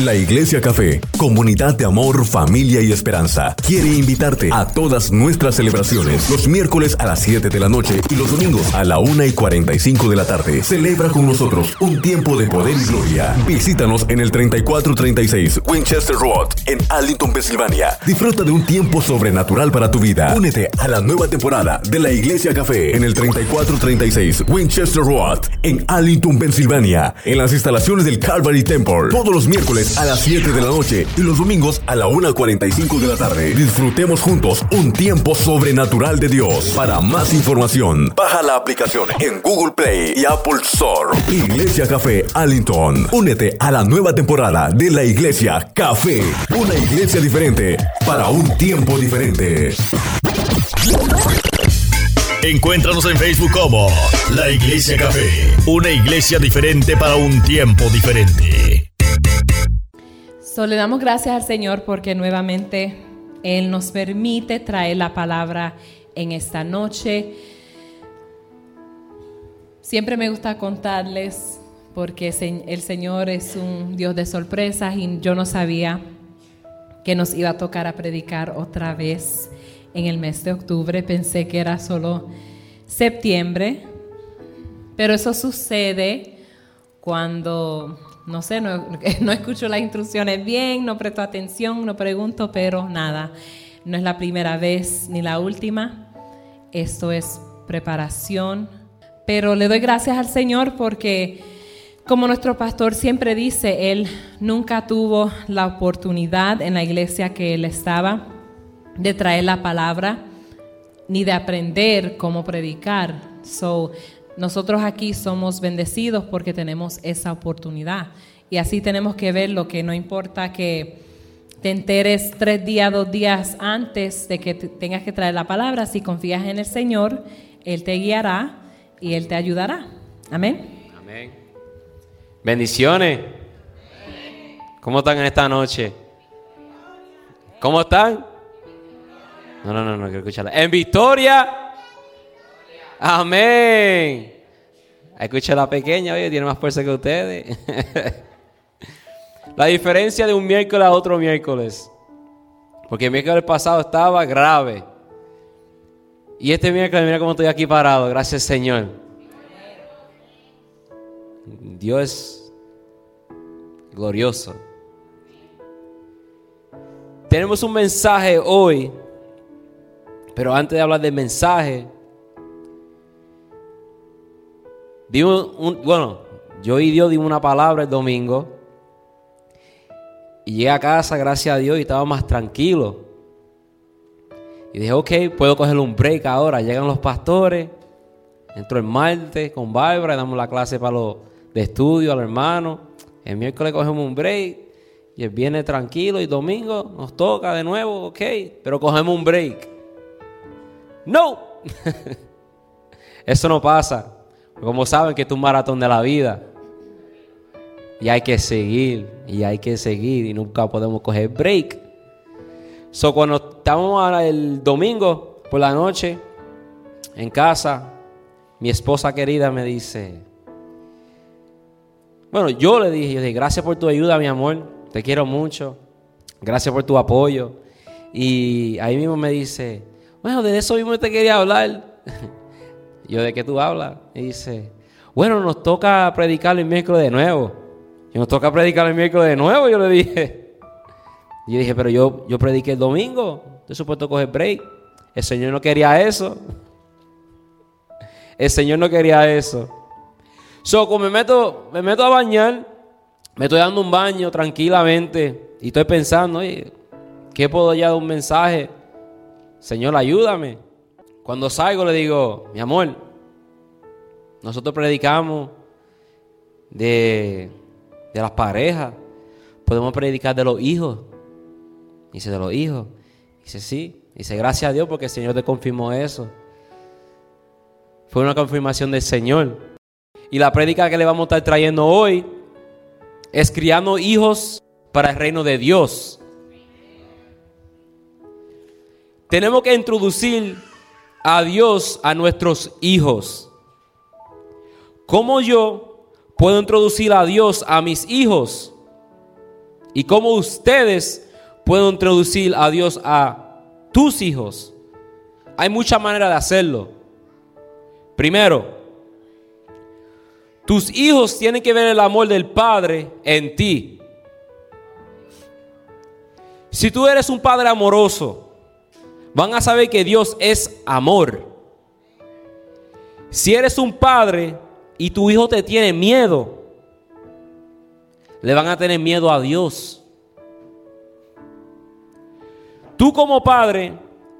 La Iglesia Café, comunidad de amor, familia y esperanza, quiere invitarte a todas nuestras celebraciones los miércoles a las 7 de la noche y los domingos a la 1 y 45 de la tarde. Celebra con nosotros un tiempo de poder y gloria. Visítanos en el 3436 Winchester Road en Arlington, Pensilvania. Disfruta de un tiempo sobrenatural para tu vida. Únete a la nueva temporada de la Iglesia Café en el 3436 Winchester Road en Arlington, Pensilvania, en las instalaciones del Calvary Temple. Todos los miércoles a las 7 de la noche y los domingos a la 1.45 de la tarde. Disfrutemos juntos un tiempo sobrenatural de Dios. Para más información, baja la aplicación en Google Play y Apple Store. Iglesia Café Allington. Únete a la nueva temporada de la Iglesia Café. Una iglesia diferente para un tiempo diferente. Encuéntranos en Facebook como La Iglesia Café, una iglesia diferente para un tiempo diferente. So, le damos gracias al Señor porque nuevamente Él nos permite traer la palabra en esta noche. Siempre me gusta contarles porque el Señor es un Dios de sorpresas y yo no sabía que nos iba a tocar a predicar otra vez en el mes de octubre. Pensé que era solo septiembre, pero eso sucede cuando no sé, no, no, escucho las instrucciones bien, no presto atención, no pregunto, pero nada, no es la primera vez ni la última. Esto es preparación. Pero le doy gracias al Señor porque, como nuestro pastor siempre dice, él nunca tuvo la oportunidad en la iglesia que él estaba de traer la palabra ni de aprender cómo predicar. So, nosotros aquí somos bendecidos porque tenemos esa oportunidad. Y así tenemos que ver lo que no importa que te enteres tres días, dos días antes de que tengas que traer la palabra. Si confías en el Señor, Él te guiará y Él te ayudará. Amén. Amén. Bendiciones. ¿Cómo están en esta noche? ¿Cómo están? No, no, no, no quiero escucharla. En victoria. Amén. Escucha la pequeña, oye, tiene más fuerza que ustedes. la diferencia de un miércoles a otro miércoles. Porque el miércoles pasado estaba grave. Y este miércoles, mira cómo estoy aquí parado. Gracias, Señor. Dios glorioso. Tenemos un mensaje hoy. Pero antes de hablar del mensaje, bueno, yo y Dios dimos una palabra el domingo. Y llegué a casa, gracias a Dios, y estaba más tranquilo. Y dije, ok, puedo coger un break ahora. Llegan los pastores. Entro el martes con Bárbara, damos la clase para los de estudio a los hermanos. El miércoles cogemos un break. Y el viernes tranquilo. Y domingo nos toca de nuevo, ok. Pero cogemos un break. No. Eso no pasa. Como saben que es un maratón de la vida. Y hay que seguir, y hay que seguir, y nunca podemos coger break. So, cuando estamos el domingo por la noche en casa, mi esposa querida me dice, bueno, yo le dije, yo dije, gracias por tu ayuda, mi amor, te quiero mucho, gracias por tu apoyo. Y ahí mismo me dice, bueno, de eso mismo te quería hablar. Yo, ¿de qué tú hablas? Y dice, bueno, nos toca predicar el miércoles de nuevo. Y nos toca predicar el miércoles de nuevo, yo le dije. Y yo dije, pero yo, yo prediqué el domingo. Estoy supuesto coger break. El Señor no quería eso. El Señor no quería eso. So, como me meto, me meto a bañar, me estoy dando un baño tranquilamente y estoy pensando, oye, ¿qué puedo ya dar un mensaje? Señor, ayúdame. Cuando salgo le digo, mi amor, nosotros predicamos de, las parejas, podemos predicar de los hijos. Dice, de los hijos. Dice, sí. Dice, gracias a Dios porque el Señor te confirmó eso. Fue una confirmación del Señor. Y la prédica que le vamos a estar trayendo hoy es criando hijos para el reino de Dios. Tenemos que introducir a Dios a nuestros hijos. ¿Cómo yo puedo introducir a Dios a mis hijos? y cómo ustedes pueden introducir a Dios a tus hijos. Hay muchas maneras de hacerlo. Primero, tus hijos tienen que ver el amor del Padre en ti. Si tú eres un padre amoroso, van a saber que Dios es amor. Si eres un padre y tu hijo te tiene miedo, le van a tener miedo a Dios. Tú como padre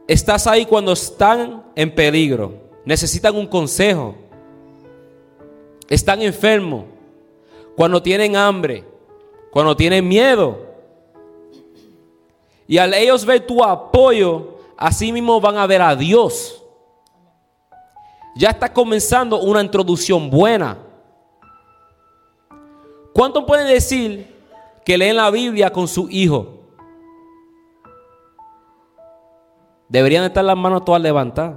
estás ahí cuando están en peligro, necesitan un consejo, están enfermos, cuando tienen hambre, cuando tienen miedo. Y al ellos ver tu apoyo, así mismo van a ver a Dios. Ya está comenzando una introducción buena. ¿Cuánto pueden decir que leen la Biblia con su hijo? Deberían estar las manos todas levantadas.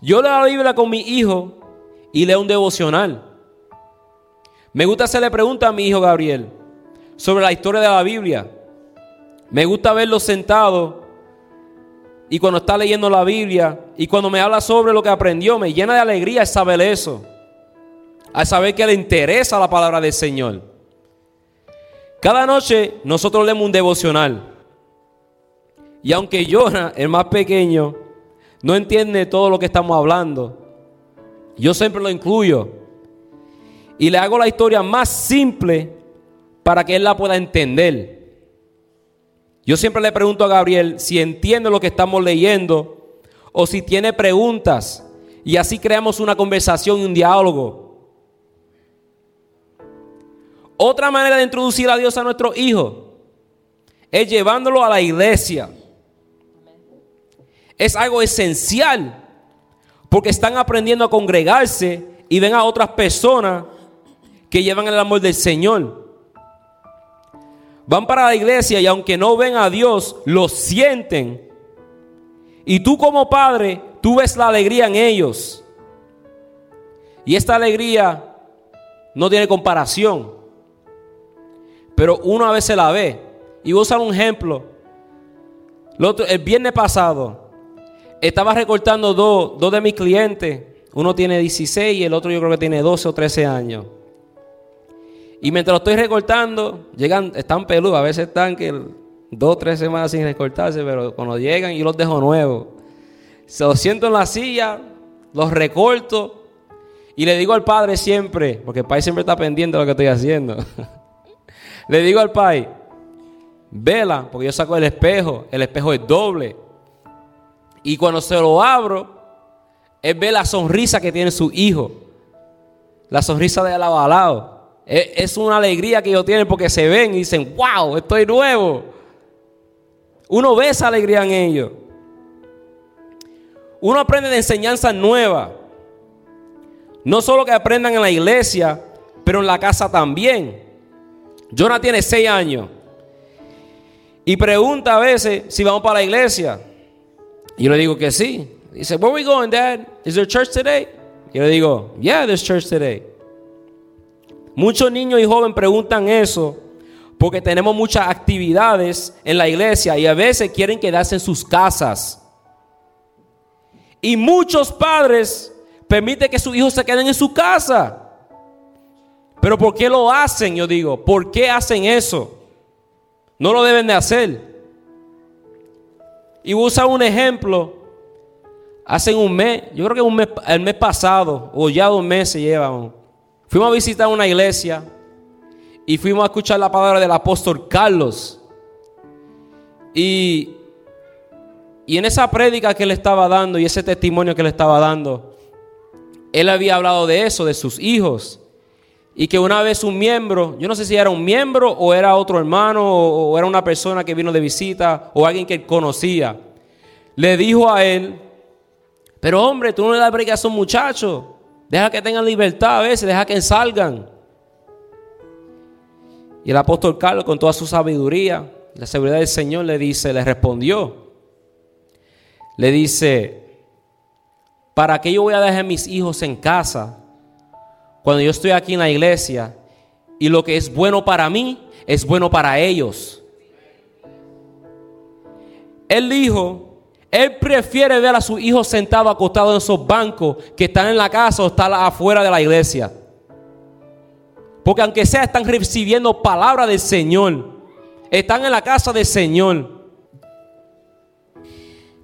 Yo leo la Biblia con mi hijo y leo un devocional. Me gusta hacerle preguntas a mi hijo Gabriel sobre la historia de la Biblia. Me gusta verlo sentado y cuando está leyendo la Biblia y cuando me habla sobre lo que aprendió, me llena de alegría saber eso. Al saber que le interesa la palabra del Señor. Cada noche nosotros leemos un devocional. Y aunque Jonah, el más pequeño, no entiende todo lo que estamos hablando, yo siempre lo incluyo. Y le hago la historia más simple para que él la pueda entender. Yo siempre le pregunto a Gabriel si entiende lo que estamos leyendo o si tiene preguntas. Y así creamos una conversación y un diálogo. Otra manera de introducir a Dios a nuestros hijos es llevándolo a la iglesia es algo esencial porque están aprendiendo a congregarse y ven a otras personas que llevan el amor del Señor. Van para la iglesia y aunque no ven a Dios, lo sienten. Y tú como padre, tú ves la alegría en ellos. Y esta alegría no tiene comparación. Pero uno a veces la ve. Y voy a usar un ejemplo. El viernes pasado, estaba recortando dos, de mis clientes. Uno tiene 16 y el otro yo creo que tiene 12 o 13 años. Y mientras lo estoy recortando, llegan, están peludos, a veces están que dos o tres semanas sin recortarse, pero cuando llegan yo los dejo nuevos. Se los siento en la silla, los recorto y le digo al padre siempre, porque el padre siempre está pendiente de lo que estoy haciendo. le digo al padre, vela, porque yo saco el espejo, el espejo es doble. Y cuando se lo abro, él ve la sonrisa que tiene su hijo. La sonrisa de alabalado. Es una alegría que ellos tienen porque se ven y dicen, wow, estoy nuevo. Uno ve esa alegría en ellos. Uno aprende de enseñanzas nuevas. No solo que aprendan en la iglesia, pero en la casa también. Jonah tiene seis años. Y pregunta a veces si vamos para la iglesia. Y yo le digo que sí. Dice, where are we going, Dad? Is there church today? Y yo le digo, yeah, there's church today. Muchos niños y jóvenes preguntan eso porque tenemos muchas actividades en la iglesia y a veces quieren quedarse en sus casas. Y muchos padres permiten que sus hijos se queden en su casa. Pero ¿por qué lo hacen? Yo digo, ¿por qué hacen eso? No lo deben de hacer. Y voy a usar un ejemplo. Hace un mes, yo creo que un mes, el mes pasado, o ya dos meses llevamos, fuimos a visitar una iglesia y fuimos a escuchar la palabra del apóstol Carlos. Y, y en esa prédica que él estaba dando y ese testimonio que le estaba dando, él había hablado de eso, de sus hijos. Y que una vez un miembro, yo no sé si era un miembro o era otro hermano o, era una persona que vino de visita o alguien que él conocía, le dijo a él, pero hombre, tú no le das break a esos muchachos, deja que tengan libertad a veces, deja que salgan. Y el apóstol Carlos con toda su sabiduría, la seguridad del Señor le dice, le respondió, le dice, ¿para qué yo voy a dejar mis hijos en casa? cuando yo estoy aquí en la iglesia Y lo que es bueno para mí es bueno para ellos. Él dijo, él prefiere ver a sus hijos sentados acostados en esos bancos que están en la casa o estar afuera de la iglesia. Porque aunque sea, están recibiendo palabra del Señor. Están en la casa del Señor.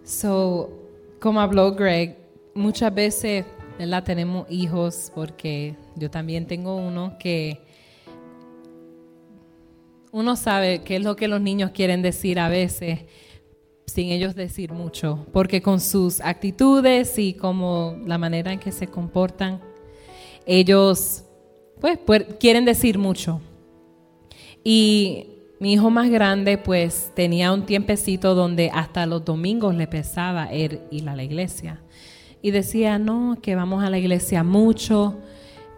So, como habló Greg, muchas veces, ¿verdad? Tenemos hijos, porque yo también tengo uno que uno sabe qué es lo que los niños quieren decir a veces sin ellos decir mucho, porque con sus actitudes y como la manera en que se comportan, ellos pues, quieren decir mucho. Y mi hijo más grande pues tenía un tiempecito donde hasta los domingos le pesaba ir, ir a la iglesia. Y decía, no, que vamos a la iglesia mucho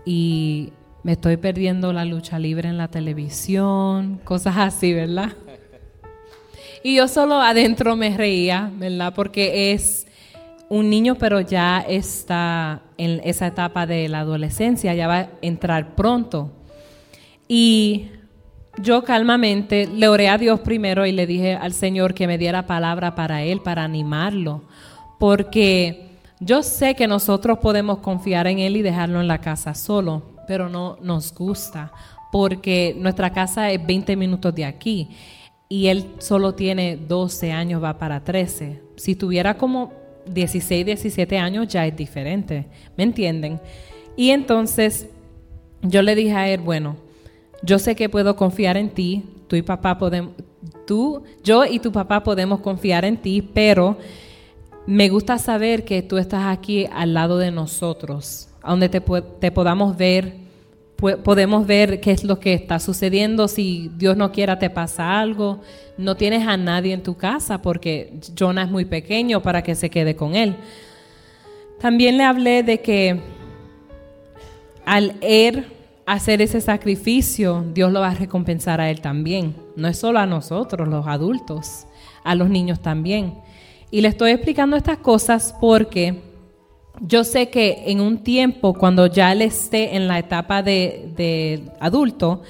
y me estoy perdiendo la lucha libre en la televisión, cosas así, ¿verdad? Y yo solo adentro me reía, ¿verdad? Porque es un niño, pero ya está en esa etapa de la adolescencia, ya va a entrar pronto. Y yo calmamente le oré a Dios primero y le dije al Señor que me diera palabra para él, para animarlo, porque yo sé que nosotros podemos confiar en él y dejarlo en la casa solo, pero no nos gusta, porque nuestra casa es 20 minutos de aquí y él solo tiene 12 años, va para 13. Si tuviera como 16, 17 años ya es diferente, ¿me entienden? Y entonces yo le dije a él, bueno, yo sé que puedo confiar en ti, tú y papá podemos, tú, yo y tu papá podemos confiar en ti, pero me gusta saber que tú estás aquí al lado de nosotros, donde te, te podamos ver, podemos ver qué es lo que está sucediendo, si Dios no quiera te pasa algo, no tienes a nadie en tu casa porque Jonah es muy pequeño para que se quede con él. También le hablé de que al er hacer ese sacrificio, Dios lo va a recompensar a él también. No es solo a nosotros, los adultos, a los niños también. Y le estoy explicando estas cosas porque yo sé que en un tiempo, cuando ya él esté en la etapa de, adulto,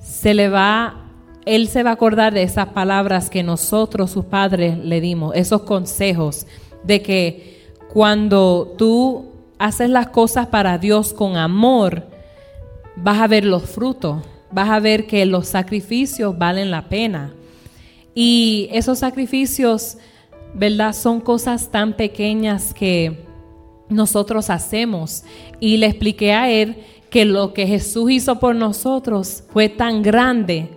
se le va, él se va a acordar de esas palabras que nosotros, sus padres, le dimos, esos consejos de que cuando tú haces las cosas para Dios con amor, vas a ver los frutos, vas a ver que los sacrificios valen la pena. Y esos sacrificios, ¿verdad? Son cosas tan pequeñas que nosotros hacemos. Y le expliqué a él que lo que Jesús hizo por nosotros fue tan grande,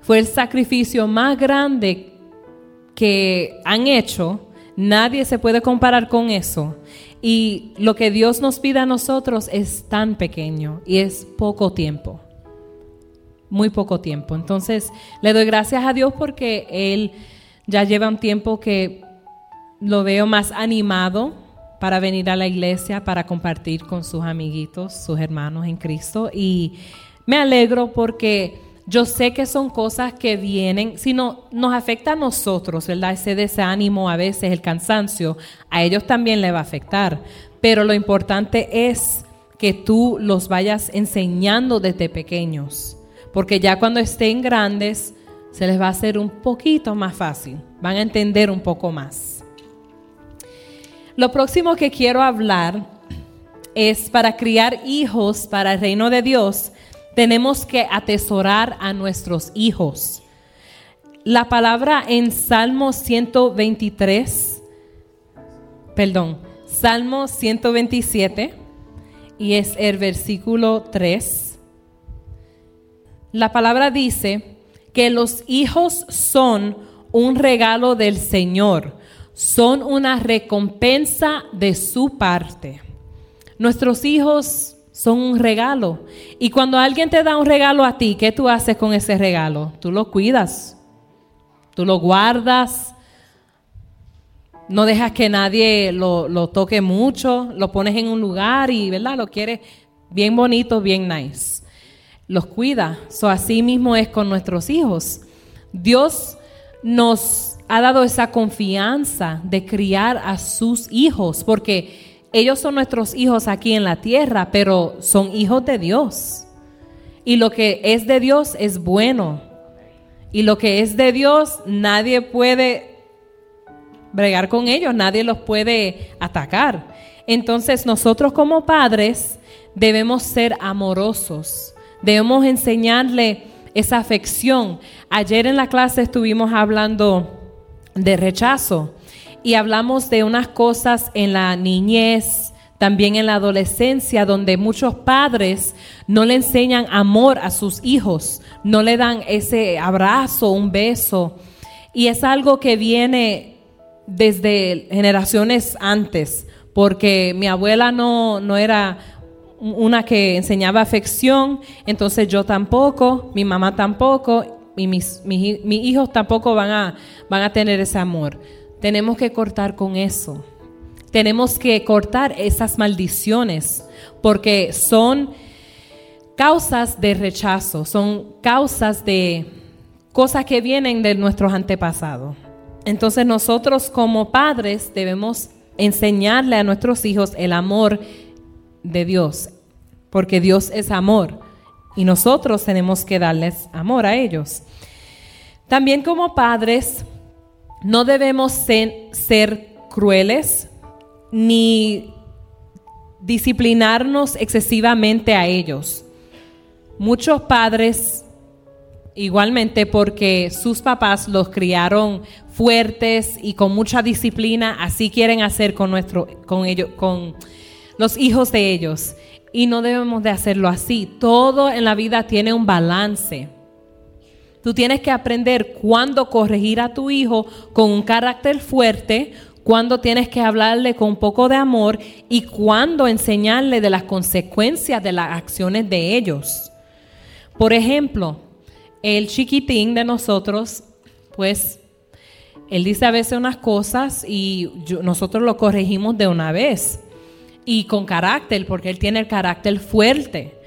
fue el sacrificio más grande que han hecho. Nadie se puede comparar con eso. Y lo que Dios nos pide a nosotros es tan pequeño y es poco tiempo. Muy poco tiempo. Entonces, le doy gracias a Dios porque Él ya lleva un tiempo que lo veo más animado para venir a la iglesia, para compartir con sus amiguitos, sus hermanos en Cristo. Y me alegro porque yo sé que son cosas que vienen, si no, nos afecta a nosotros, ¿verdad? Ese desánimo, a veces el cansancio, a ellos también le va a afectar. Pero lo importante es que tú los vayas enseñando desde pequeños, porque ya cuando estén grandes se les va a hacer un poquito más fácil, van a entender un poco más. Lo próximo que quiero hablar es para criar hijos para el reino de Dios tenemos que atesorar a nuestros hijos. La palabra en Salmo 123, perdón, Salmo 127, y es el versículo 3. La palabra dice que los hijos son un regalo del Señor, son una recompensa de su parte. Nuestros hijos son un regalo. Y cuando alguien te da un regalo a ti, ¿qué tú haces con ese regalo? Tú lo cuidas, tú lo guardas, no dejas que nadie lo, toque mucho, lo pones en un lugar y, ¿verdad? Lo quieres bien bonito, bien nice. Los cuida. So, así mismo es con nuestros hijos. Dios nos ha dado esa confianza de criar a sus hijos, porque ellos son nuestros hijos aquí en la tierra, pero son hijos de Dios. Y lo que es de Dios es bueno. Y lo que es de Dios nadie puede bregar con ellos, nadie los puede atacar. Entonces nosotros como padres debemos ser amorosos, debemos enseñarle esa afección. Ayer en la clase estuvimos hablando de rechazo y hablamos de unas cosas en la niñez, también en la adolescencia, donde muchos padres no le enseñan amor a sus hijos, no le dan ese abrazo, un beso. Y es algo que viene desde generaciones antes, porque mi abuela no, no era una que enseñaba afección, entonces yo tampoco, mi mamá tampoco, y mis, mis, mis, hijos tampoco van a, van a tener ese amor. Tenemos que cortar con eso. Tenemos que cortar esas maldiciones porque son causas de rechazo, son causas de cosas que vienen de nuestros antepasados. Entonces nosotros como padres debemos enseñarle a nuestros hijos el amor de Dios, porque Dios es amor y nosotros tenemos que darles amor a ellos. También como padres no debemos ser, crueles ni disciplinarnos excesivamente a ellos. Muchos padres igualmente porque sus papás los criaron fuertes y con mucha disciplina, así quieren hacer con nuestro con ellos con los hijos de ellos y no debemos de hacerlo así. Todo en la vida tiene un balance. Tú tienes que aprender cuándo corregir a tu hijo con un carácter fuerte, cuándo tienes que hablarle con un poco de amor y cuándo enseñarle de las consecuencias de las acciones de ellos. Por ejemplo, el chiquitín de nosotros, pues, él dice a veces unas cosas y nosotros lo corregimos de una vez y con carácter, porque él tiene el carácter fuerte.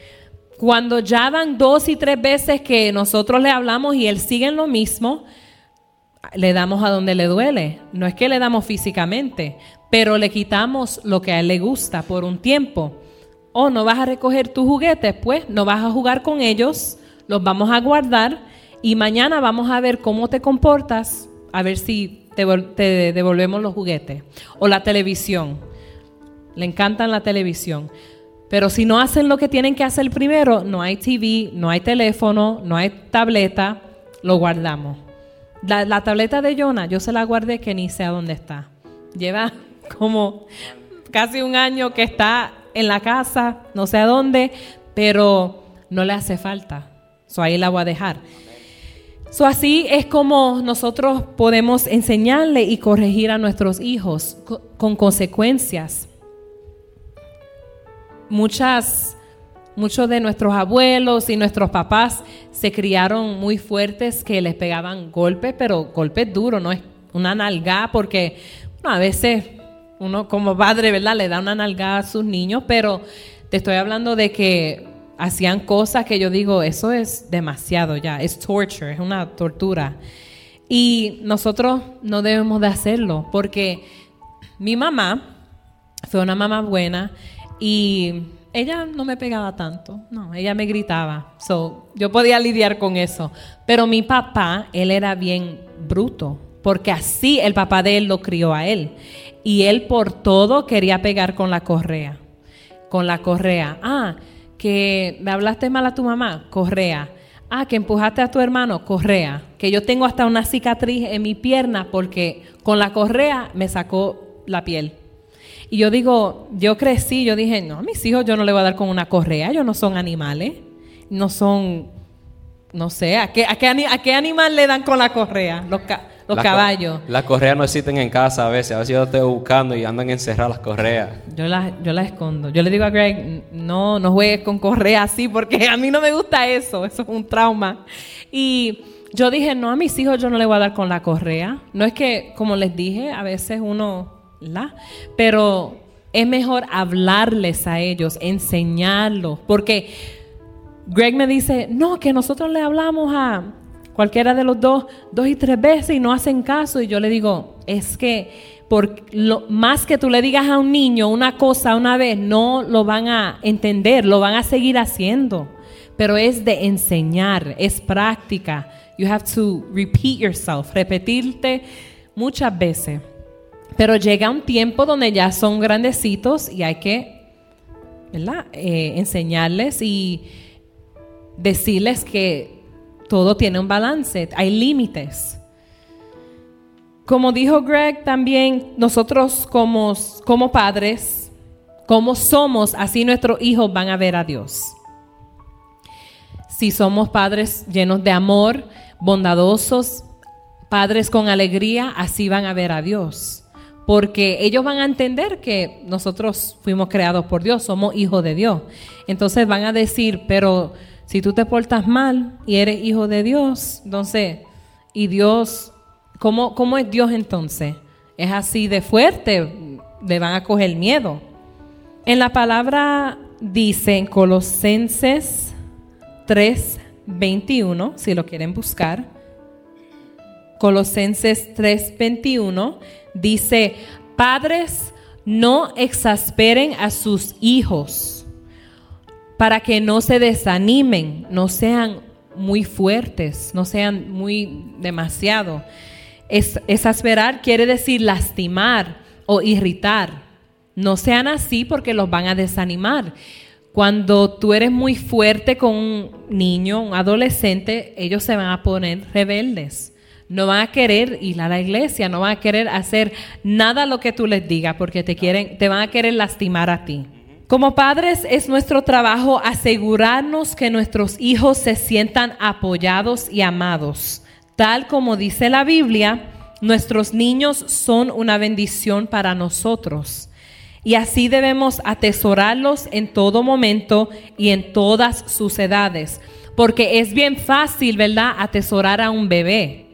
Cuando ya van dos y tres veces que nosotros le hablamos y él sigue en lo mismo, le damos a donde le duele. No es que le damos físicamente, pero le quitamos lo que a él le gusta por un tiempo. O no vas a recoger tus juguetes, pues no vas a jugar con ellos, los vamos a guardar y mañana vamos a ver cómo te comportas, a ver si te devolvemos los juguetes o la televisión le encantan la televisión. Pero si no hacen lo que tienen que hacer primero, no hay TV, no hay teléfono, no hay tableta, lo guardamos. La, tableta de Jonah, yo se la guardé que ni sé a dónde está. Lleva como casi un año que está en la casa, no sé a dónde, pero no le hace falta. So ahí la voy a dejar. So así es como nosotros podemos enseñarle y corregir a nuestros hijos con consecuencias muchas, muchos de nuestros abuelos y nuestros papás se criaron muy fuertes que les pegaban golpes, pero golpes duros, no es una nalgada, porque a veces uno como padre, ¿verdad? Le da una nalgada a sus niños, pero te estoy hablando de que hacían cosas que yo digo, eso es demasiado ya, es torture, es una tortura. Y nosotros no debemos de hacerlo, porque mi mamá fue una mamá buena y ella no me pegaba tanto, no, ella me gritaba. So, yo podía lidiar con eso. Pero mi papá, él era bien bruto, porque así el papá de él lo crió a él. Y él por todo quería pegar con la correa. Con la correa. Ah, que me hablaste mal a tu mamá, correa. Ah, que empujaste a tu hermano, correa. Que yo tengo hasta una cicatriz en mi pierna porque con la correa me sacó la piel. Y yo digo, yo crecí, yo dije, no, a mis hijos yo no le voy a dar con una correa, ellos no son animales, no son, no sé, ¿a qué, a qué, animal le dan con la correa? Los, los caballos. las correas no existen en casa a veces, a veces yo estoy buscando y andan encerradas las correas. Yo las yo la escondo. Yo le digo a Greg, no, no juegues con correa así porque a mí no me gusta eso, eso es un trauma. Y yo dije, no, a mis hijos yo no le voy a dar con la correa. No es que, como les dije, a veces uno pero es mejor hablarles a ellos, enseñarlos, porque Greg me dice, no, que nosotros le hablamos a cualquiera de los dos dos y tres veces y no hacen caso. Y yo le digo, es que por lo, más que tú le digas a un niño una cosa una vez, no lo van a entender, lo van a seguir haciendo. pero es de enseñar, es práctica. You have to repeat yourself, repetirte muchas veces. Pero llega un tiempo donde ya son grandecitos y hay que ¿verdad? Eh, enseñarles y decirles que todo tiene un balance, hay límites. Como dijo Greg también, nosotros como, como padres, como somos, así nuestros hijos van a ver a Dios. Si somos padres llenos de amor, bondadosos, padres con alegría, así van a ver a Dios. Porque ellos van a entender que nosotros fuimos creados por Dios, somos hijos de Dios. Entonces van a decir, pero si tú te portas mal y eres hijo de Dios, entonces, y Dios, ¿cómo, cómo es Dios entonces? Es así de fuerte, le van a coger miedo. En la palabra dice en Colosenses 3:21, si lo quieren buscar. Colosenses 3:21 dice, padres, no exasperen a sus hijos para que no se desanimen, no sean muy fuertes, no sean muy demasiado. Es, exasperar quiere decir lastimar o irritar. No sean así porque los van a desanimar. Cuando tú eres muy fuerte con un niño, un adolescente, ellos se van a poner rebeldes. No van a querer ir a la iglesia, no van a querer hacer nada lo que tú les digas porque te quieren, te van a querer lastimar a ti. Como padres es nuestro trabajo asegurarnos que nuestros hijos se sientan apoyados y amados. Tal como dice la Biblia, nuestros niños son una bendición para nosotros. Y así debemos atesorarlos en todo momento y en todas sus edades. Porque es bien fácil, ¿verdad?, atesorar a un bebé.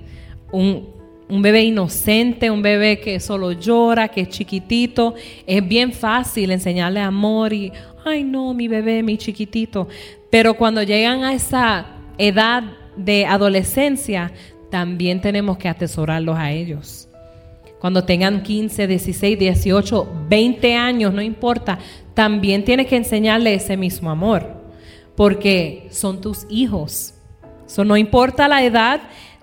Un, un bebé inocente, un bebé que solo llora, que es chiquitito, es bien fácil enseñarle amor y, ay no, mi bebé, mi chiquitito. Pero cuando llegan a esa edad de adolescencia, también tenemos que atesorarlos a ellos. Cuando tengan 15, 16, 18, 20 años, no importa, también tienes que enseñarle ese mismo amor, porque son tus hijos. So, no importa la edad,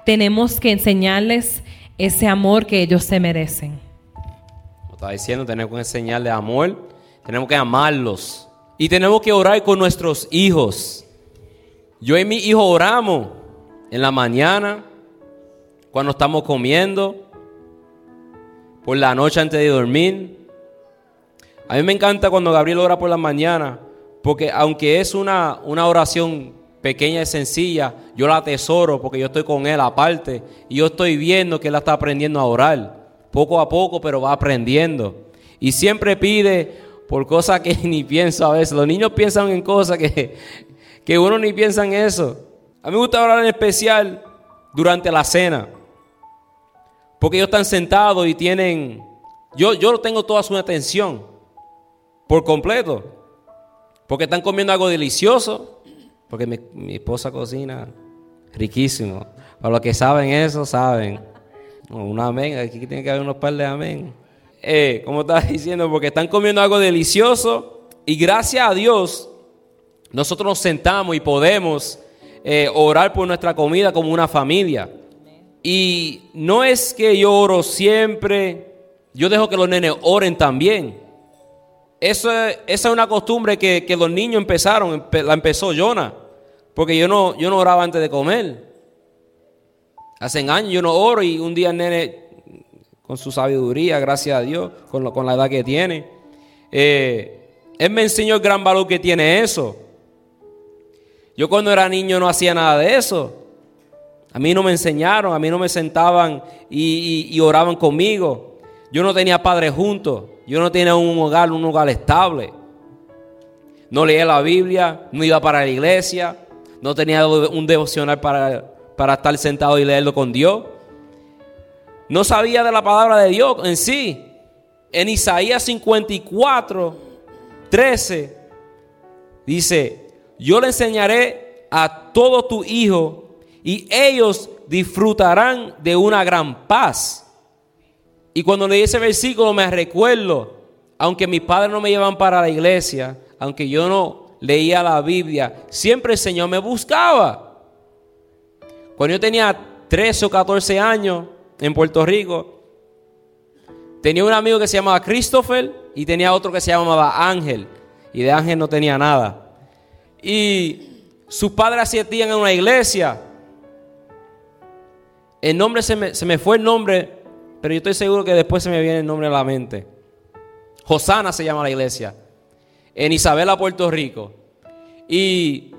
tenemos que enseñarles ese amor que ellos se merecen. Como estaba diciendo, tenemos que enseñarles amor, tenemos que amarlos y tenemos que orar con nuestros hijos. Yo y mi hijo oramos en la mañana, cuando estamos comiendo, por la noche antes de dormir. A mí me encanta cuando Gabriel ora por la mañana, porque aunque es una, una oración pequeña y sencilla, yo la atesoro porque yo estoy con él aparte y yo estoy viendo que él está aprendiendo a orar, poco a poco, pero va aprendiendo. Y siempre pide por cosas que ni pienso a veces. Los niños piensan en cosas que, que uno ni piensa en eso. A mí me gusta orar en especial durante la cena, porque ellos están sentados y tienen, yo, yo tengo toda su atención por completo, porque están comiendo algo delicioso porque mi, esposa cocina riquísimo. Para los que saben eso, saben. Un amén, aquí tiene que haber unos par de amén. Eh, como estaba diciendo, porque están comiendo algo delicioso y gracias a Dios nosotros nos sentamos y podemos eh, orar por nuestra comida como una familia. Y no es que yo oro siempre, yo dejo que los nenes oren también. Esa es una costumbre que, los niños empezaron, la empezó Jonah, porque yo no, yo no oraba antes de comer. Hace años yo no oro y un día el nene, con su sabiduría, gracias a Dios, con, con la edad que tiene, eh, él me enseñó el gran valor que tiene eso. Yo cuando era niño no hacía nada de eso. A mí no me enseñaron, a mí no me sentaban y, y oraban conmigo. Yo no tenía padres juntos. Yo no tenía un hogar, un hogar estable. No leía la Biblia, no iba para la iglesia, no tenía un devocional para, para estar sentado y leerlo con Dios. No sabía de la palabra de Dios en sí. En Isaías 54, 13, dice, yo le enseñaré a todos tus hijos y ellos disfrutarán de una gran paz. Y cuando leí ese versículo me recuerdo, aunque mis padres no me llevan para la iglesia, aunque yo no, leía la Biblia, siempre el Señor me buscaba. Cuando yo tenía 13 o 14 años en Puerto Rico, tenía un amigo que se llamaba Christopher y tenía otro que se llamaba Ángel. Y de Ángel no tenía nada. Y sus padres asistían en una iglesia. El nombre se me, se me fue el nombre, pero yo estoy seguro que después se me viene el nombre a la mente. Josana se llama la iglesia. En Isabela, Puerto Rico. Y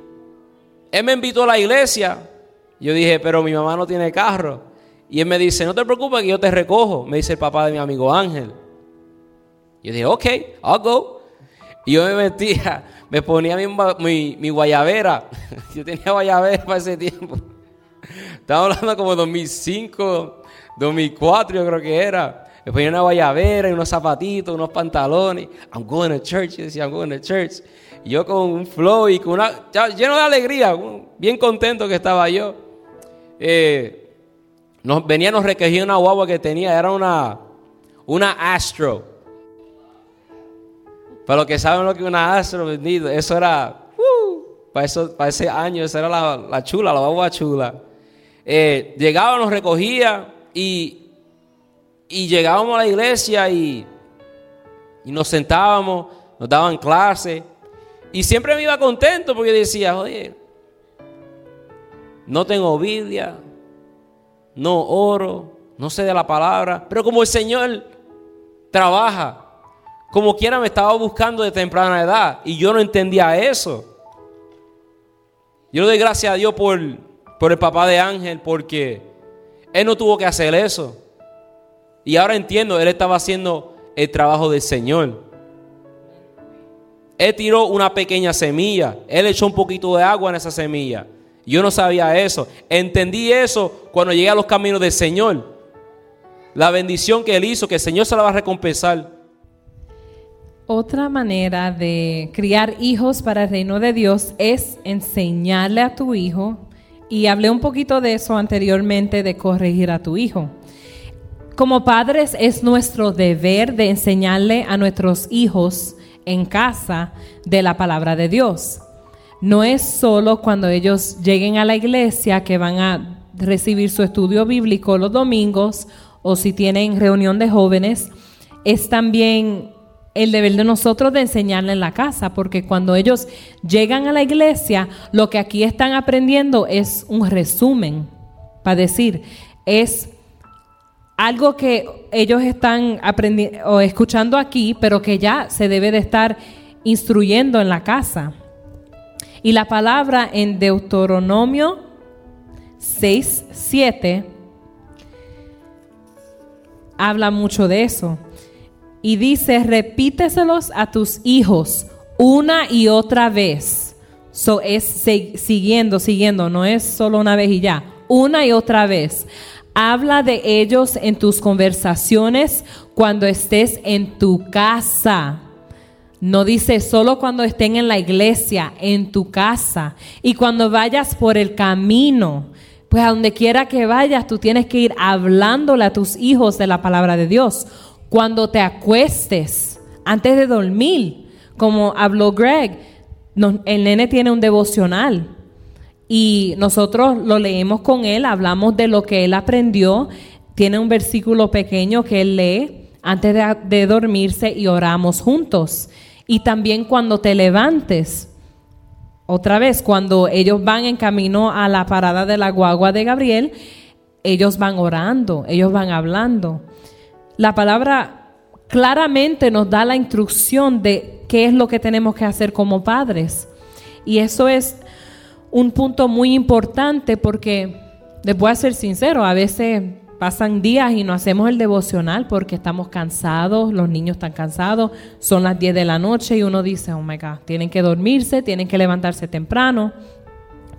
él me invitó a la iglesia. Yo dije, pero mi mamá no tiene carro. Y él me dice, no te preocupes que yo te recojo. Me dice el papá de mi amigo Ángel. Yo dije, ok, I'll go. Y yo me metía, me ponía mi, mi, guayabera. Yo tenía guayabera para ese tiempo. Estaba hablando como 2005, 2004 yo creo que era. Me ponía una guayabera y unos zapatitos, unos pantalones. I'm going to church. Yo decía, I'm going to church. Yo con un flow y con una... lleno de alegría, bien contento que estaba yo. Eh, nos, venía, nos recogía una guagua que tenía, era una, una Astro. Para los que saben lo que es una Astro, bendito, eso era, uh, para, eso, para ese año, esa era la, chula, la guagua chula. Eh, llegaba, nos recogía y, y llegábamos a la iglesia y, y nos sentábamos, nos daban clase. Y siempre me iba contento porque decía, oye, no tengo Biblia, no oro, no sé de la palabra, pero como el Señor trabaja, como quiera me estaba buscando de temprana edad y yo no entendía eso. Yo le doy gracias a Dios por, por el papá de Ángel porque él no tuvo que hacer eso. Y ahora entiendo, él estaba haciendo el trabajo del Señor. Él tiró una pequeña semilla, él echó un poquito de agua en esa semilla. Yo no sabía eso. Entendí eso cuando llegué a los caminos del Señor. La bendición que Él hizo, que el Señor se la va a recompensar. Otra manera de criar hijos para el reino de Dios es enseñarle a tu hijo, y hablé un poquito de eso anteriormente, de corregir a tu hijo. Como padres es nuestro deber de enseñarle a nuestros hijos en casa de la palabra de Dios. No es solo cuando ellos lleguen a la iglesia que van a recibir su estudio bíblico los domingos o si tienen reunión de jóvenes, es también el deber de nosotros de enseñarle en la casa, porque cuando ellos llegan a la iglesia, lo que aquí están aprendiendo es un resumen, para decir, es algo que ellos están aprendiendo o escuchando aquí, pero que ya se debe de estar instruyendo en la casa. Y la palabra en Deuteronomio 6, 7 habla mucho de eso. Y dice, repíteselos a tus hijos una y otra vez. So es siguiendo, siguiendo, no es solo una vez y ya. Una y otra vez. Habla de ellos en tus conversaciones cuando estés en tu casa no dice solo cuando estén en la iglesia, en tu casa y cuando vayas por el camino. Pues a donde quiera que vayas, tú tienes que ir hablándole a tus hijos de la palabra de Dios. Cuando te acuestes, antes de dormir, como habló Greg, el nene tiene un devocional y nosotros lo leemos con él, hablamos de lo que él aprendió. Tiene un versículo pequeño que él lee antes de dormirse y oramos juntos y también cuando te levantes. Otra vez, cuando ellos van en camino a la parada de la guagua de Gabriel, ellos van orando, ellos van hablando. La palabra claramente nos da la instrucción de qué es lo que tenemos que hacer como padres. Y eso es un punto muy importante porque, les voy a ser sincero, a veces Pasan días y no hacemos el devocional porque estamos cansados, los niños están cansados, son las 10 de la noche y uno dice, oh my God, tienen que dormirse, tienen que levantarse temprano.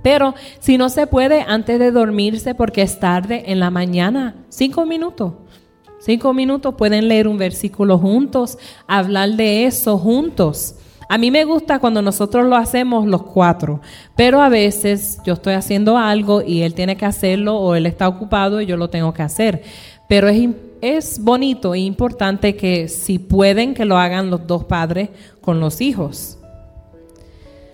Pero si no se puede antes de dormirse porque es tarde en la mañana, cinco minutos. Cinco minutos pueden leer un versículo juntos, hablar de eso juntos. A mí me gusta cuando nosotros lo hacemos los cuatro, pero a veces yo estoy haciendo algo y él tiene que hacerlo o él está ocupado y yo lo tengo que hacer. Pero es, es bonito e importante que si pueden que lo hagan los dos padres con los hijos.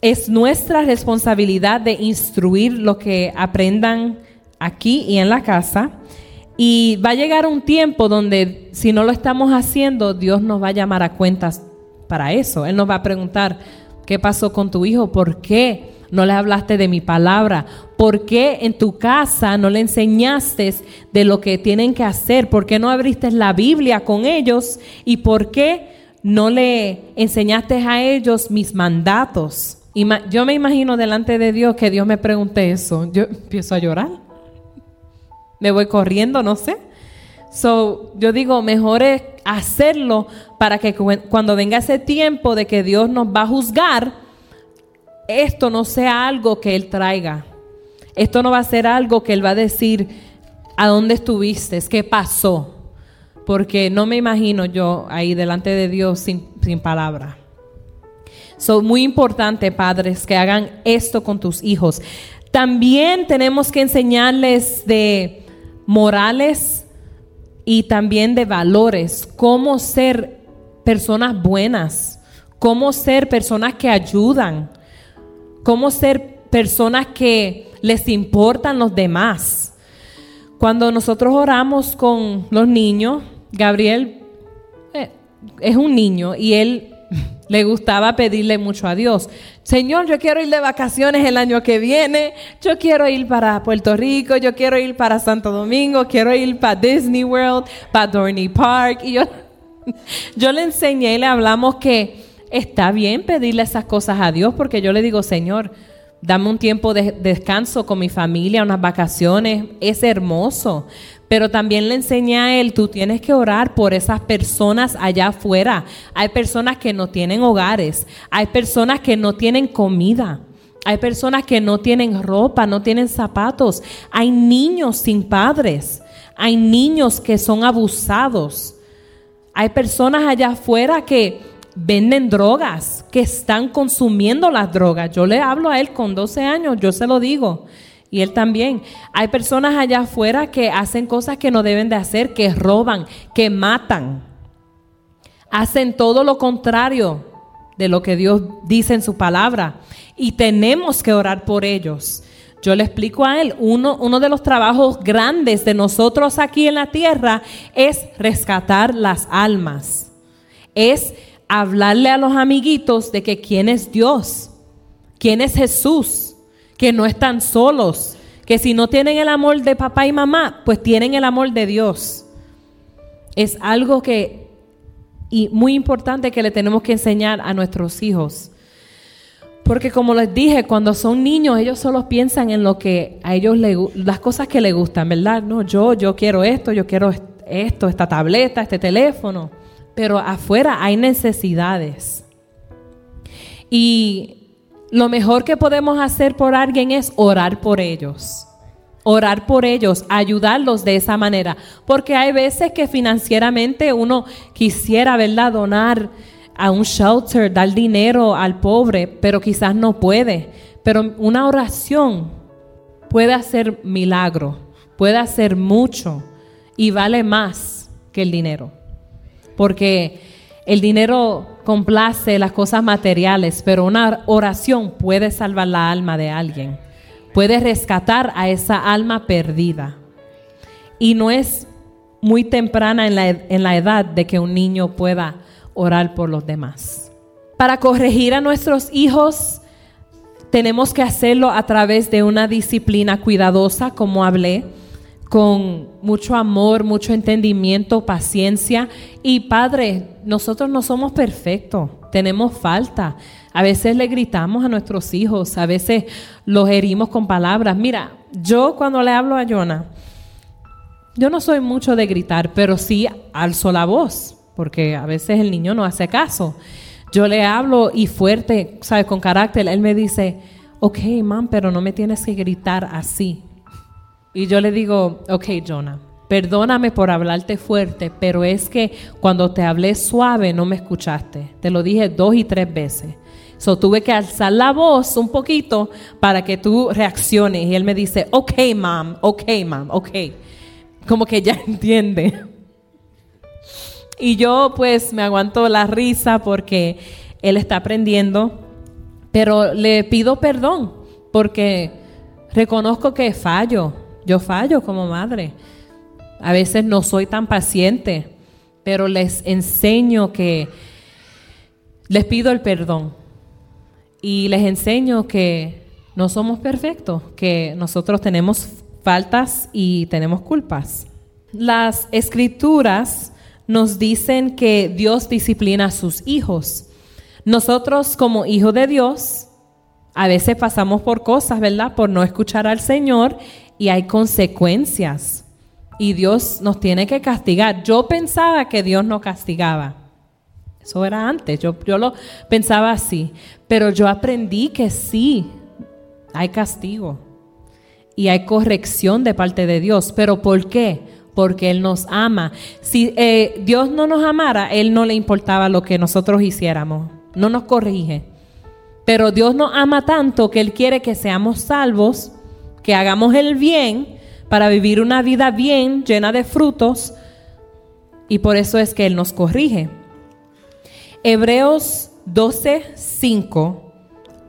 es nuestra responsabilidad de instruir lo que aprendan aquí y en la casa. Y va a llegar un tiempo donde si no lo estamos haciendo, Dios nos va a llamar a cuentas para eso. Él nos va a preguntar, ¿qué pasó con tu hijo? ¿Por qué no le hablaste de mi palabra? ¿Por qué en tu casa no le enseñaste de lo que tienen que hacer? ¿Por qué no abriste la Biblia con ellos? ¿Y por qué no le enseñaste a ellos mis mandatos? yo me imagino delante de Dios que Dios me pregunte eso. Yo empiezo a llorar. Me voy corriendo, no sé. So, yo digo, mejor es hacerlo para que cuando venga ese tiempo de que Dios nos va a juzgar, esto no sea algo que Él traiga. Esto no va a ser algo que Él va a decir, ¿a dónde estuviste? ¿Qué pasó? Porque no me imagino yo ahí delante de Dios sin, sin palabra. Son muy importante, padres, que hagan esto con tus hijos. También tenemos que enseñarles de morales y también de valores, cómo ser personas buenas, cómo ser personas que ayudan, cómo ser personas que les importan los demás. Cuando nosotros oramos con los niños, Gabriel eh, es un niño y él le gustaba pedirle mucho a Dios. Señor, yo quiero ir de vacaciones el año que viene. Yo quiero ir para Puerto Rico. Yo quiero ir para Santo Domingo. Quiero ir para Disney World, para Dorney Park. Y yo, yo le enseñé y le hablamos que está bien pedirle esas cosas a Dios porque yo le digo, Señor, dame un tiempo de descanso con mi familia, unas vacaciones. Es hermoso. Pero también le enseñé a él, tú tienes que orar por esas personas allá afuera. Hay personas que no tienen hogares, hay personas que no tienen comida, hay personas que no tienen ropa, no tienen zapatos, hay niños sin padres, hay niños que son abusados, hay personas allá afuera que venden drogas, que están consumiendo las drogas. Yo le hablo a él con 12 años, yo se lo digo. Y él también. Hay personas allá afuera que hacen cosas que no deben de hacer, que roban, que matan. Hacen todo lo contrario de lo que Dios dice en su palabra. Y tenemos que orar por ellos. Yo le explico a él, uno, uno de los trabajos grandes de nosotros aquí en la tierra es rescatar las almas. Es hablarle a los amiguitos de que quién es Dios, quién es Jesús que no están solos, que si no tienen el amor de papá y mamá, pues tienen el amor de Dios. Es algo que, y muy importante que le tenemos que enseñar a nuestros hijos. Porque como les dije, cuando son niños, ellos solo piensan en lo que a ellos les, las cosas que les gustan, ¿verdad? No, yo, yo quiero esto, yo quiero esto, esta tableta, este teléfono. Pero afuera hay necesidades. Y lo mejor que podemos hacer por alguien es orar por ellos. Orar por ellos, ayudarlos de esa manera. Porque hay veces que financieramente uno quisiera, ¿verdad?, donar a un shelter, dar dinero al pobre, pero quizás no puede. Pero una oración puede hacer milagro, puede hacer mucho y vale más que el dinero. Porque el dinero complace las cosas materiales, pero una oración puede salvar la alma de alguien, puede rescatar a esa alma perdida. Y no es muy temprana en la, en la edad de que un niño pueda orar por los demás. Para corregir a nuestros hijos, tenemos que hacerlo a través de una disciplina cuidadosa, como hablé con mucho amor, mucho entendimiento, paciencia. Y Padre, nosotros no somos perfectos, tenemos falta. A veces le gritamos a nuestros hijos, a veces los herimos con palabras. Mira, yo cuando le hablo a Jonah, yo no soy mucho de gritar, pero sí alzo la voz, porque a veces el niño no hace caso. Yo le hablo y fuerte, ¿sabes? Con carácter, él me dice, ok, mam, pero no me tienes que gritar así. Y yo le digo, ok, Jonah, perdóname por hablarte fuerte, pero es que cuando te hablé suave no me escuchaste. Te lo dije dos y tres veces. So tuve que alzar la voz un poquito para que tú reacciones. Y él me dice, ok, mom, ok, mom, ok. Como que ya entiende. Y yo pues me aguanto la risa porque él está aprendiendo Pero le pido perdón porque reconozco que fallo. Yo fallo como madre. A veces no soy tan paciente, pero les enseño que les pido el perdón y les enseño que no somos perfectos, que nosotros tenemos faltas y tenemos culpas. Las escrituras nos dicen que Dios disciplina a sus hijos. Nosotros como hijos de Dios, a veces pasamos por cosas, ¿verdad? Por no escuchar al Señor y hay consecuencias. Y Dios nos tiene que castigar. Yo pensaba que Dios no castigaba. Eso era antes, yo, yo lo pensaba así. Pero yo aprendí que sí, hay castigo y hay corrección de parte de Dios. ¿Pero por qué? Porque Él nos ama. Si eh, Dios no nos amara, Él no le importaba lo que nosotros hiciéramos. No nos corrige. Pero Dios nos ama tanto que Él quiere que seamos salvos, que hagamos el bien para vivir una vida bien, llena de frutos. Y por eso es que Él nos corrige. Hebreos 12, 5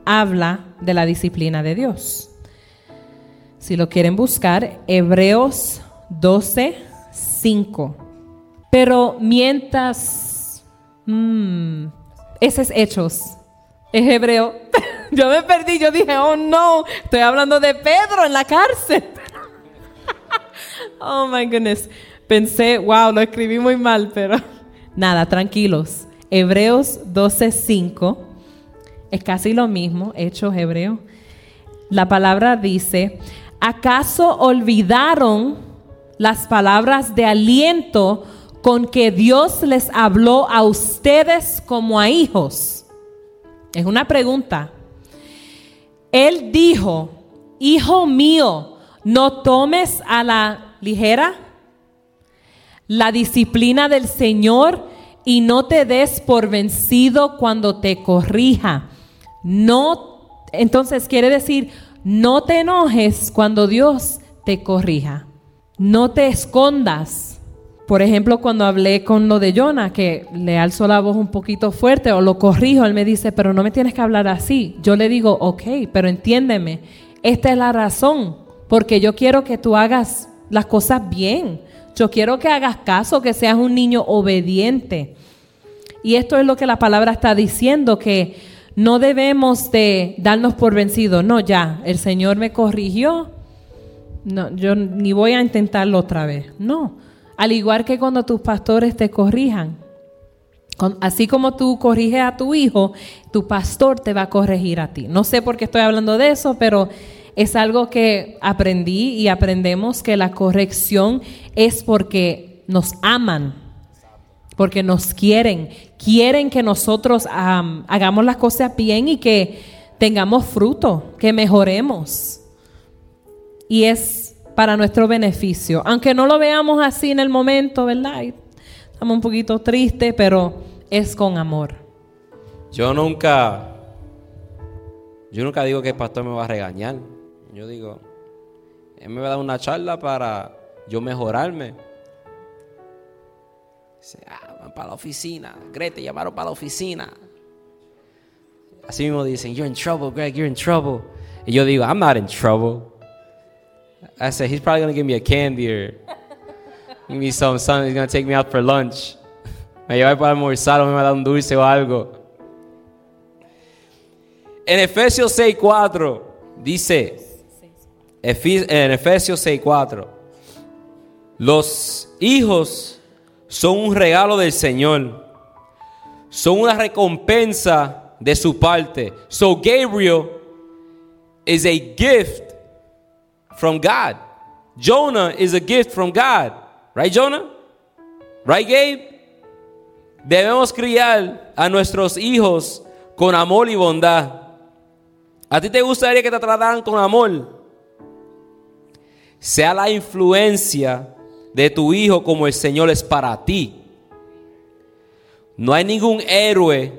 habla de la disciplina de Dios. Si lo quieren buscar, Hebreos 12, 5. Pero mientras... Mmm, Hechos. Es hebreo. yo me perdí, yo dije, oh no, estoy hablando de Pedro en la cárcel. oh my goodness. Pensé, wow, lo escribí muy mal, pero nada, tranquilos. Hebreos 12, 5 es casi lo mismo, Hechos Hebreo. La palabra dice, ¿acaso olvidaron las palabras de aliento con que Dios les habló a ustedes como a hijos? Es una pregunta. Él dijo, hijo mío, no tomes a la ligera la disciplina del Señor y no te des por vencido cuando te corrija no, entonces quiere decir, no te enojes cuando Dios te corrija. No te escondas. Por ejemplo, cuando hablé con lo de Jonah, que le alzo la voz un poquito fuerte o lo corrijo, él me dice, pero no me tienes que hablar así. Yo le digo, ok, pero entiéndeme, esta es la razón, porque yo quiero que tú hagas las cosas bien. Yo quiero que hagas caso, que seas un niño obediente. Y esto es lo que la palabra está diciendo, que no debemos de darnos por vencidos. No, ya, el Señor me corrigió. No, yo ni voy a intentarlo otra vez. No. Al igual que cuando tus pastores te corrijan. Así como tú corriges a tu hijo, tu pastor te va a corregir a ti. No sé por qué estoy hablando de eso, pero es algo que aprendí y aprendemos que la corrección es porque nos aman porque nos quieren, quieren que nosotros hagamos las cosas bien y que tengamos fruto, que mejoremos. Y es para nuestro beneficio, aunque no lo veamos así en el momento, ¿verdad? Estamos un poquito tristes, pero es con amor. Yo nunca, yo nunca digo que el pastor me va a regañar. Yo digo, él me va a dar una charla para yo mejorarme. Ah, para la oficina. Grete, llamaron para la oficina. Así mismo dicen, you're in trouble, Greg, you're in trouble. Y yo digo, I'm not in trouble. I said, he's probably to give me a candy or give me some, son, he's to take me out for lunch. Me lleva para almorzar o me va a dar un dulce o algo. En Efesios 6.4 dice, en Efesios 6.4, los hijos son un regalo del Señor. Son una recompensa de su parte. So Gabriel is a gift from God. Jonah is a gift from God. Right, Jonah? Right, Gabe? Debemos criar a nuestros hijos con amor y bondad. ¿A ti te gustaría que te trataran con amor? Sea la influencia de tu hijo como el Señor es para ti. No hay ningún héroe,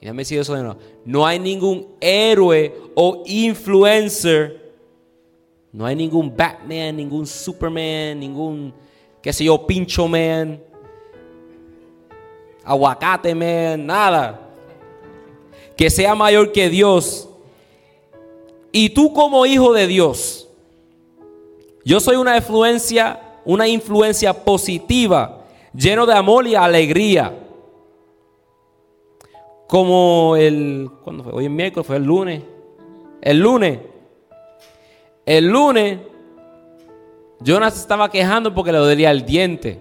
déjame decir eso de nuevo, no hay ningún héroe o influencer, no hay ningún Batman, ningún Superman, ningún, qué sé yo, Pincho Man, Aguacate Man, nada. que sea mayor que Dios. Y tú como hijo de Dios, yo soy una influencia, una influencia positiva, lleno de amor y alegría. Como el, ¿cuándo fue? Hoy es miércoles, fue el lunes. El lunes. El lunes, Jonas estaba quejando porque le dolía el diente.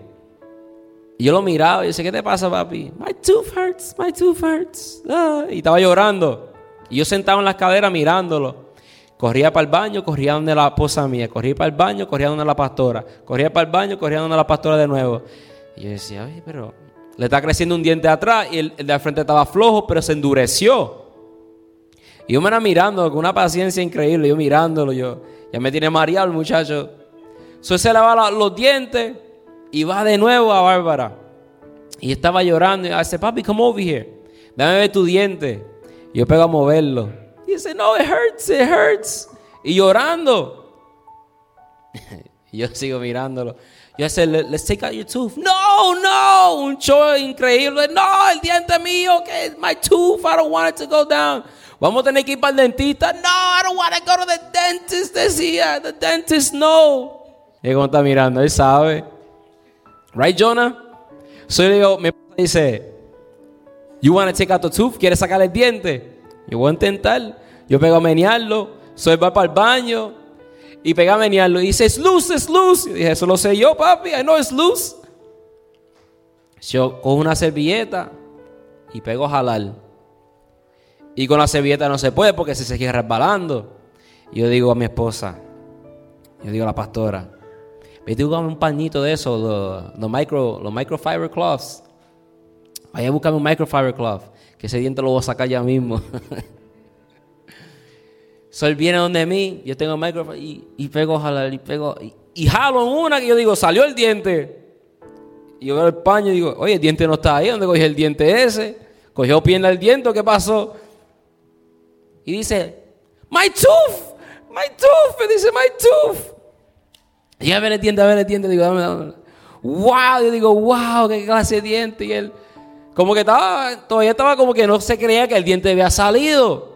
Y yo lo miraba y decía, ¿qué te pasa, papi? My tooth hurts, my tooth hurts. Ah, y estaba llorando. Y yo sentado en la escalera mirándolo. Corría para el baño, corría donde la esposa mía. Corría para el baño, corría donde la pastora. Corría para el baño, corría donde la pastora de nuevo. Y yo decía, oye, pero le está creciendo un diente atrás y el, de al frente estaba flojo, pero se endureció. Y yo me era mirando con una paciencia increíble, yo mirándolo, yo ya me tiene mareado muchacho. So, se lava los dientes y va de nuevo a Bárbara. Y estaba llorando y dice, papi, come over here. Dame ver tu diente. Y yo pego a moverlo. Y dice, no, it hurts, it hurts. Y llorando. y yo sigo mirándolo. Yo dice, let's take out your tooth. No, no, un show increíble. No, el diente mío, que my tooth, I don't want it to go down. Vamos a tener que ir para el dentista. No, I don't want to go to the dentist. Decía, the dentist, no. Y como está mirando, él sabe. Right, Jonah? So yo le digo, me dice, you want take out the tooth? ¿Quieres sacar el diente? Yo voy a intentar. Yo pego a menearlo. Soy va para el baño. Y pega a menearlo. Y dice, es luz, es luz. Y dije, eso lo sé yo, papi. I know it's luz. Yo cojo una servilleta y pego a jalar. Y con la servilleta no se puede porque se sigue resbalando. Yo digo a mi esposa, yo digo a la pastora, vete a buscarme un pañito de eso, los, micro, los microfiber cloths. Vaya a buscarme un microfiber cloth, que ese diente lo voy a sacar ya mismo. Sol viene donde mí, yo tengo microfiber y, pego jalar y pego y, y, jalo en una que yo digo, salió el diente. Y yo veo el paño y digo, oye, el diente no está ahí, ¿dónde cogí el diente ese? Cogió pierna el diente, ¿qué pasó? Y dice, my tooth, my tooth, me dice, my tooth. Y ya ver el diente, a ver el diente, digo, dame, dame. Wow, yo digo, wow, qué clase de diente. Y él, como que estaba, todavía estaba como que no se creía que el diente había salido.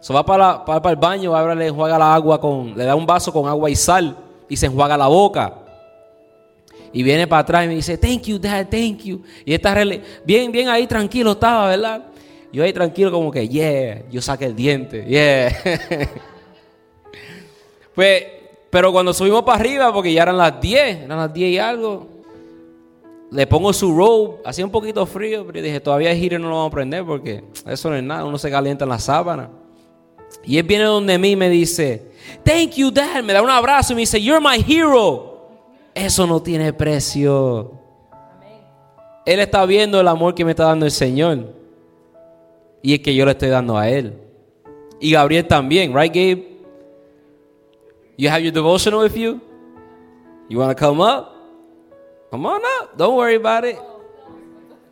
Se va para, para, para, el baño, ahora le enjuaga la agua con, le da un vaso con agua y sal y se enjuaga la boca. Y viene para atrás y me dice, thank you, dad, thank you. Y está bien, bien ahí tranquilo estaba, ¿verdad? Yo ahí tranquilo como que, yeah, yo saqué el diente, yeah. pues, pero cuando subimos para arriba, porque ya eran las 10, eran las 10 y algo, le pongo su robe, hacía un poquito frío, pero dije, todavía el giro no lo vamos a prender porque eso no es nada, uno se calienta en la sábana. Y él viene donde mí y me dice, thank you, dad, me da un abrazo y me dice, you're my hero. Eso no tiene precio. Él está viendo el amor que me está dando el Señor. Y es que yo le estoy dando a él. Y Gabriel también, right, Gabe? You have your devotional with you? You want to come up? Come on up. Don't worry about it.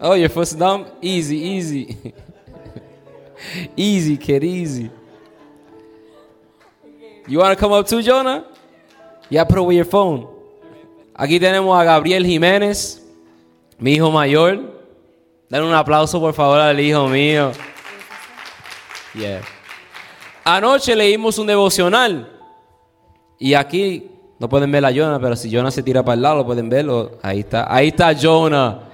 Oh, your foot's numb? Easy, easy. easy, kid, easy. You want to come up too, Jonah? Yeah, put away your phone. Aquí tenemos a Gabriel Jiménez, mi hijo mayor. Dale un aplauso, por favor, al hijo mío. Yeah. Anoche leímos un devocional. Y aquí no pueden ver a Jonah, pero si Jonah se tira para el lado, lo pueden verlo. Ahí está. Ahí está Jonah.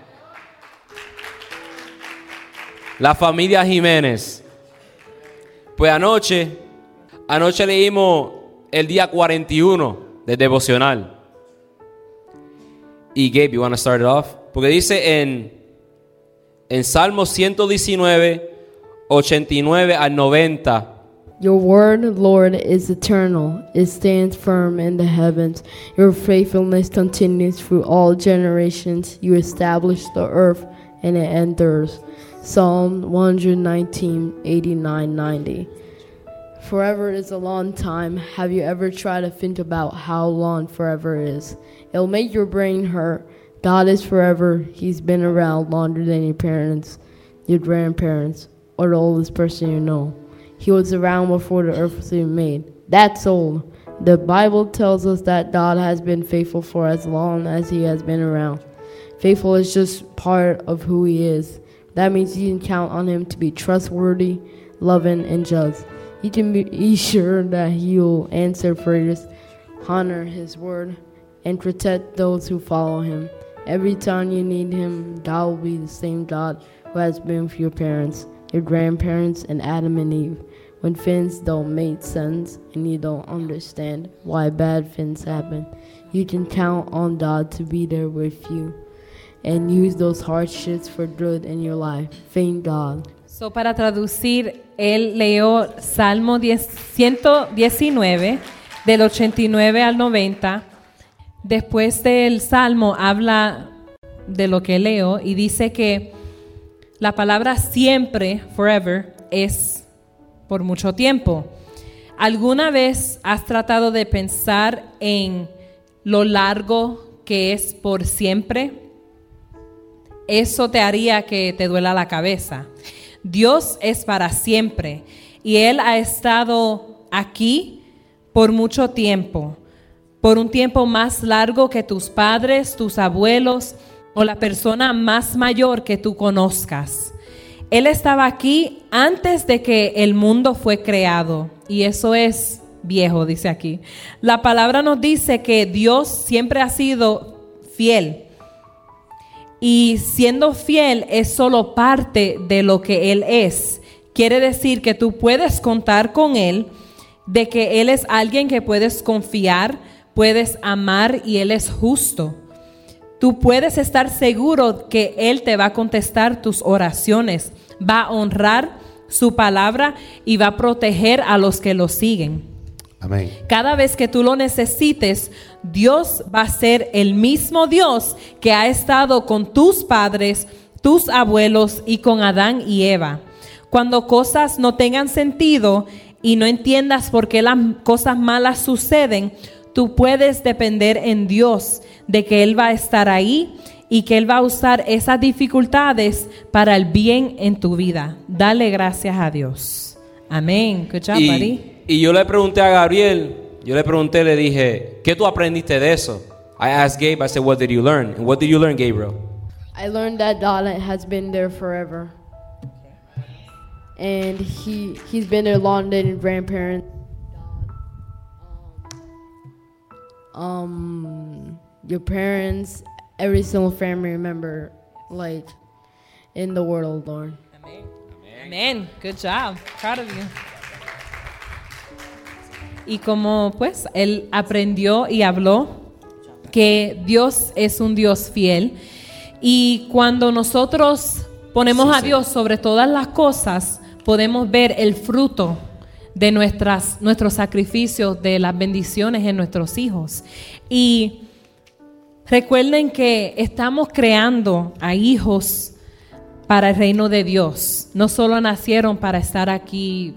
La familia Jiménez. Pues anoche, anoche leímos el día 41 del devocional. Y Gabe, you want to start it off? Porque dice en, en Salmo 119, 89 al 90. Your word, Lord, is eternal. It stands firm in the heavens. Your faithfulness continues through all generations. You establish the earth and it endures. Psalm 119, 89, 90. Forever is a long time. Have you ever tried to think about how long forever is? It'll make your brain hurt. God is forever. He's been around longer than your parents, your grandparents, or the oldest person you know. He was around before the earth was even made. That's old. The Bible tells us that God has been faithful for as long as He has been around. Faithful is just part of who He is. That means you can count on Him to be trustworthy, loving, and just. You can be sure that He will answer prayers, honor His word, and protect those who follow Him. Every time you need Him, God will be the same God who has been for your parents, your grandparents, and Adam and Eve. When things don't make sense and you don't understand why bad things happen, you can count on God to be there with you and use those hardships for good in your life. Thank God. So, para traducir, él leyó Salmo 10 119, del 89 al 90. Después del Salmo habla de lo que leo y dice que la palabra siempre, forever, es por mucho tiempo. ¿Alguna vez has tratado de pensar en lo largo que es por siempre? Eso te haría que te duela la cabeza. Dios es para siempre y Él ha estado aquí por mucho tiempo, por un tiempo más largo que tus padres, tus abuelos o la persona más mayor que tú conozcas. Él estaba aquí antes de que el mundo fue creado y eso es viejo, dice aquí. La palabra nos dice que Dios siempre ha sido fiel y siendo fiel es solo parte de lo que Él es. Quiere decir que tú puedes contar con Él, de que Él es alguien que puedes confiar, puedes amar y Él es justo. Tú puedes estar seguro que Él te va a contestar tus oraciones, va a honrar su palabra y va a proteger a los que lo siguen. Amén. Cada vez que tú lo necesites, Dios va a ser el mismo Dios que ha estado con tus padres, tus abuelos y con Adán y Eva. Cuando cosas no tengan sentido y no entiendas por qué las cosas malas suceden, tú puedes depender en Dios de que Él va a estar ahí y que Él va a usar esas dificultades para el bien en tu vida. Dale gracias a Dios. Amén. Good job, buddy. Y, y yo le pregunté a Gabriel, yo le pregunté, le dije, ¿qué tú aprendiste de eso? I asked Gabe, I said, what did you learn? And what did you learn, Gabriel? I learned that God has been there forever. And he he's been there longer than his grandparents. Um your parents, every single family member like in the world, Lord. Amén. Good job. Proud of you. Y como pues él aprendió y habló que Dios es un Dios fiel y cuando nosotros ponemos a Dios sobre todas las cosas, podemos ver el fruto de nuestras, nuestros sacrificios, de las bendiciones en nuestros hijos. Y recuerden que estamos creando a hijos para el reino de Dios. No solo nacieron para estar aquí,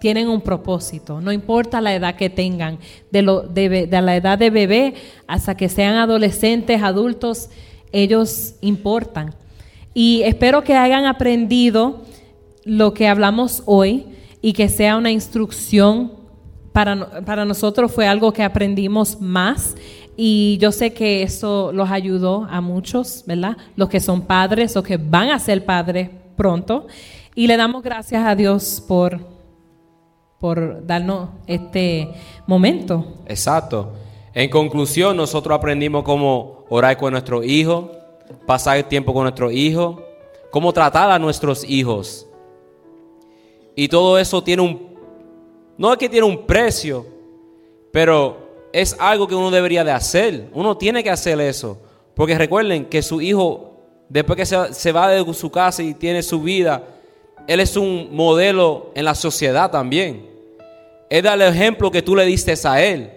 tienen un propósito. No importa la edad que tengan, de, lo, de, de la edad de bebé hasta que sean adolescentes, adultos, ellos importan. Y espero que hayan aprendido lo que hablamos hoy y que sea una instrucción para, para nosotros fue algo que aprendimos más y yo sé que eso los ayudó a muchos, ¿verdad? Los que son padres o que van a ser padres pronto. Y le damos gracias a Dios por, por darnos este momento. Exacto. En conclusión, nosotros aprendimos cómo orar con nuestros hijos, pasar tiempo con nuestros hijos, cómo tratar a nuestros hijos. Y todo eso tiene un, no es que tiene un precio, pero es algo que uno debería de hacer. Uno tiene que hacer eso. Porque recuerden que su hijo, después que se, se va de su casa y tiene su vida, él es un modelo en la sociedad también. Es dar el ejemplo que tú le diste a él.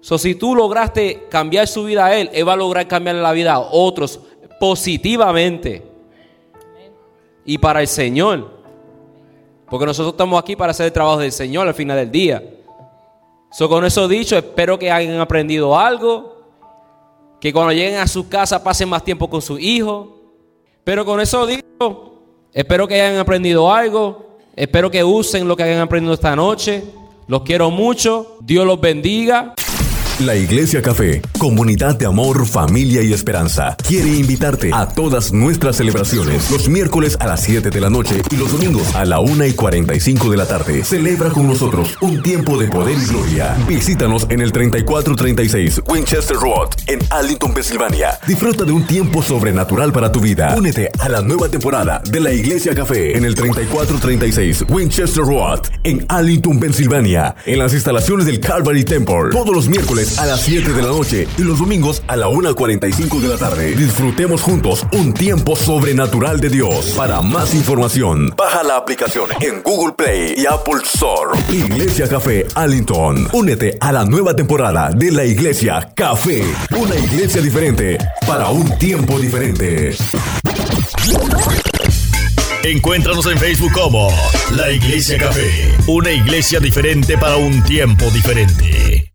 So, si tú lograste cambiar su vida a él, él va a lograr cambiar la vida a otros positivamente. Y para el Señor. Porque nosotros estamos aquí para hacer el trabajo del Señor al final del día. Con eso dicho, espero que hayan aprendido algo. Que cuando lleguen a su casa pasen más tiempo con su hijo. Pero con eso dicho, espero que hayan aprendido algo. Espero que usen lo que hayan aprendido esta noche. Los quiero mucho. Dios los bendiga. La Iglesia Café, comunidad de amor, familia y esperanza, quiere invitarte a todas nuestras celebraciones los miércoles a las 7 de la noche y los domingos a la 1 y 45 de la tarde. Celebra con nosotros un tiempo de poder y gloria. Visítanos en el 3436 Winchester Road en Arlington, Pensilvania. Disfruta de un tiempo sobrenatural para tu vida. Únete a la nueva temporada de la Iglesia Café en el 3436 Winchester Road en Arlington, Pensilvania. En las instalaciones del Calvary Temple. Todos los miércoles a las 7 de la noche y los domingos a la 1.45 de la tarde. Disfrutemos juntos un tiempo sobrenatural de Dios. Para más información, baja la aplicación en Google Play y Apple Store. Iglesia Café Arlington. Únete a la nueva temporada de la Iglesia Café. Una iglesia diferente para un tiempo diferente. Encuéntranos en Facebook como La Iglesia Café, una iglesia diferente para un tiempo diferente.